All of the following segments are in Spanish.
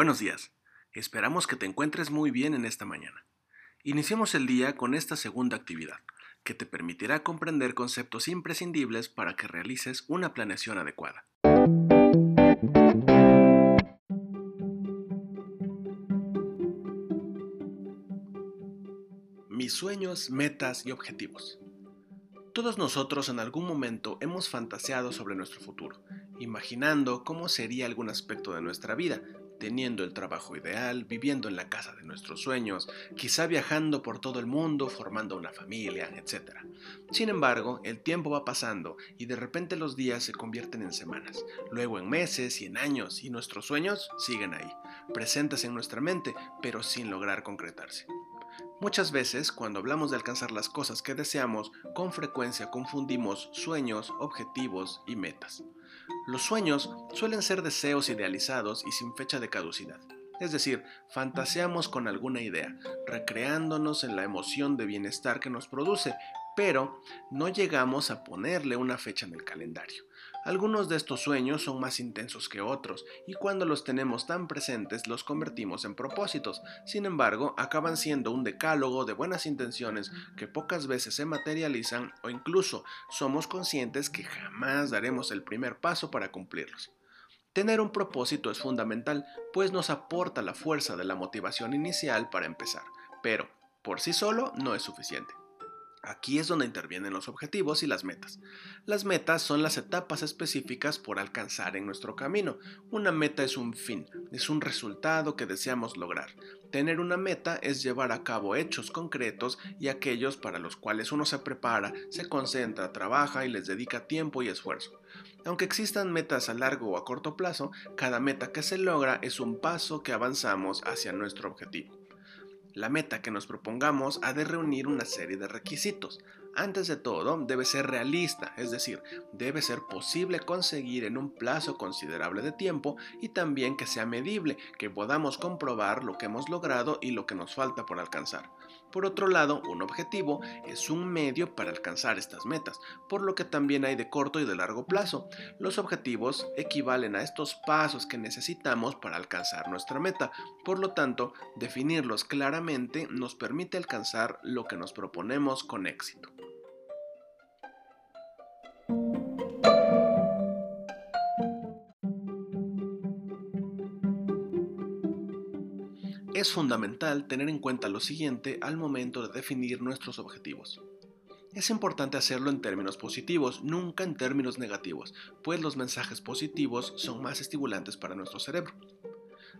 Buenos días. Esperamos que te encuentres muy bien en esta mañana. Iniciemos el día con esta segunda actividad, que te permitirá comprender conceptos imprescindibles para que realices una planeación adecuada. Mis sueños, metas y objetivos. Todos nosotros en algún momento hemos fantaseado sobre nuestro futuro, imaginando cómo sería algún aspecto de nuestra vida, teniendo el trabajo ideal, viviendo en la casa de nuestros sueños, quizá viajando por todo el mundo, formando una familia, etc. Sin embargo, el tiempo va pasando y de repente los días se convierten en semanas, luego en meses y en años, y nuestros sueños siguen ahí, presentes en nuestra mente, pero sin lograr concretarse. Muchas veces, cuando hablamos de alcanzar las cosas que deseamos, con frecuencia confundimos sueños, objetivos y metas. Los sueños suelen ser deseos idealizados y sin fecha de caducidad. Es decir, fantaseamos con alguna idea, recreándonos en la emoción de bienestar que nos produce, pero no llegamos a ponerle una fecha en el calendario. Algunos de estos sueños son más intensos que otros y cuando los tenemos tan presentes los convertimos en propósitos. Sin embargo, acaban siendo un decálogo de buenas intenciones que pocas veces se materializan o incluso somos conscientes que jamás daremos el primer paso para cumplirlos. Tener un propósito es fundamental, pues nos aporta la fuerza de la motivación inicial para empezar, pero por sí solo no es suficiente. Aquí es donde intervienen los objetivos y las metas. Las metas son las etapas específicas por alcanzar en nuestro camino. Una meta es un fin, es un resultado que deseamos lograr. Tener una meta es llevar a cabo hechos concretos y aquellos para los cuales uno se prepara, se concentra, trabaja y les dedica tiempo y esfuerzo. Aunque existan metas a largo o a corto plazo, cada meta que se logra es un paso que avanzamos hacia nuestro objetivo. La meta que nos propongamos ha de reunir una serie de requisitos. Antes de todo, debe ser realista, es decir, debe ser posible conseguir en un plazo considerable de tiempo y también que sea medible, que podamos comprobar lo que hemos logrado y lo que nos falta por alcanzar. Por otro lado, un objetivo es un medio para alcanzar estas metas, por lo que también hay de corto y de largo plazo. Los objetivos equivalen a estos pasos que necesitamos para alcanzar nuestra meta, por lo tanto, definirlos claramente nos permite alcanzar lo que nos proponemos con éxito. Es fundamental tener en cuenta lo siguiente al momento de definir nuestros objetivos. Es importante hacerlo en términos positivos, nunca en términos negativos, pues los mensajes positivos son más estimulantes para nuestro cerebro.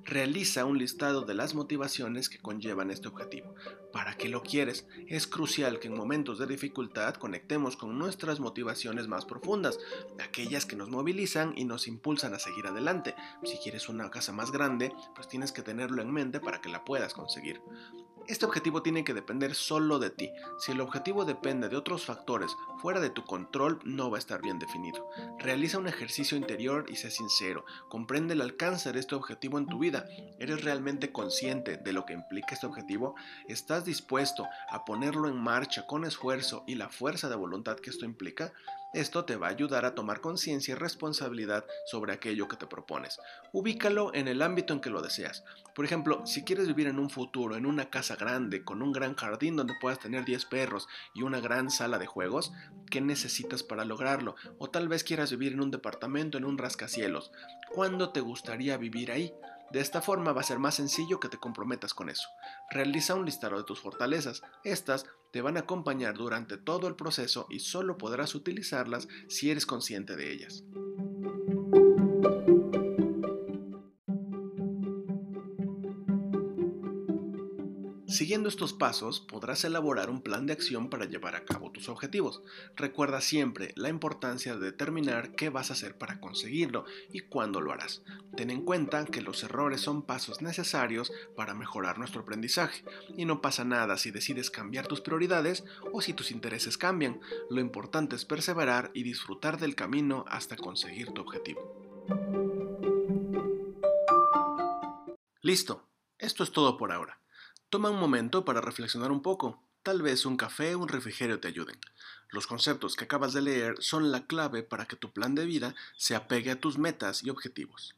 Realiza un listado de las motivaciones que conllevan este objetivo. ¿Para qué lo quieres? Es crucial que en momentos de dificultad conectemos con nuestras motivaciones más profundas, aquellas que nos movilizan y nos impulsan a seguir adelante. Si quieres una casa más grande, pues tienes que tenerlo en mente para que la puedas conseguir. Este objetivo tiene que depender solo de ti. Si el objetivo depende de otros factores fuera de tu control, no va a estar bien definido. Realiza un ejercicio interior y sé sincero. Comprende el alcance de este objetivo en tu vida. ¿Eres realmente consciente de lo que implica este objetivo? ¿Estás dispuesto a ponerlo en marcha con esfuerzo y la fuerza de voluntad que esto implica? Esto te va a ayudar a tomar conciencia y responsabilidad sobre aquello que te propones. Ubícalo en el ámbito en que lo deseas. Por ejemplo, si quieres vivir en un futuro en una casa grande, con un gran jardín donde puedas tener 10 perros y una gran sala de juegos, ¿qué necesitas para lograrlo? O tal vez quieras vivir en un departamento en un rascacielos. ¿Cuándo te gustaría vivir ahí? De esta forma va a ser más sencillo que te comprometas con eso. Realiza un listado de tus fortalezas. Estas te van a acompañar durante todo el proceso y solo podrás utilizarlas si eres consciente de ellas. Siguiendo estos pasos, podrás elaborar un plan de acción para llevar a cabo tus objetivos. Recuerda siempre la importancia de determinar qué vas a hacer para conseguirlo y cuándo lo harás. Ten en cuenta que los errores son pasos necesarios para mejorar nuestro aprendizaje y no pasa nada si decides cambiar tus prioridades o si tus intereses cambian. Lo importante es perseverar y disfrutar del camino hasta conseguir tu objetivo. Listo, esto es todo por ahora. Toma un momento para reflexionar un poco. Tal vez un café o un refrigerio te ayuden. Los conceptos que acabas de leer son la clave para que tu plan de vida se apegue a tus metas y objetivos.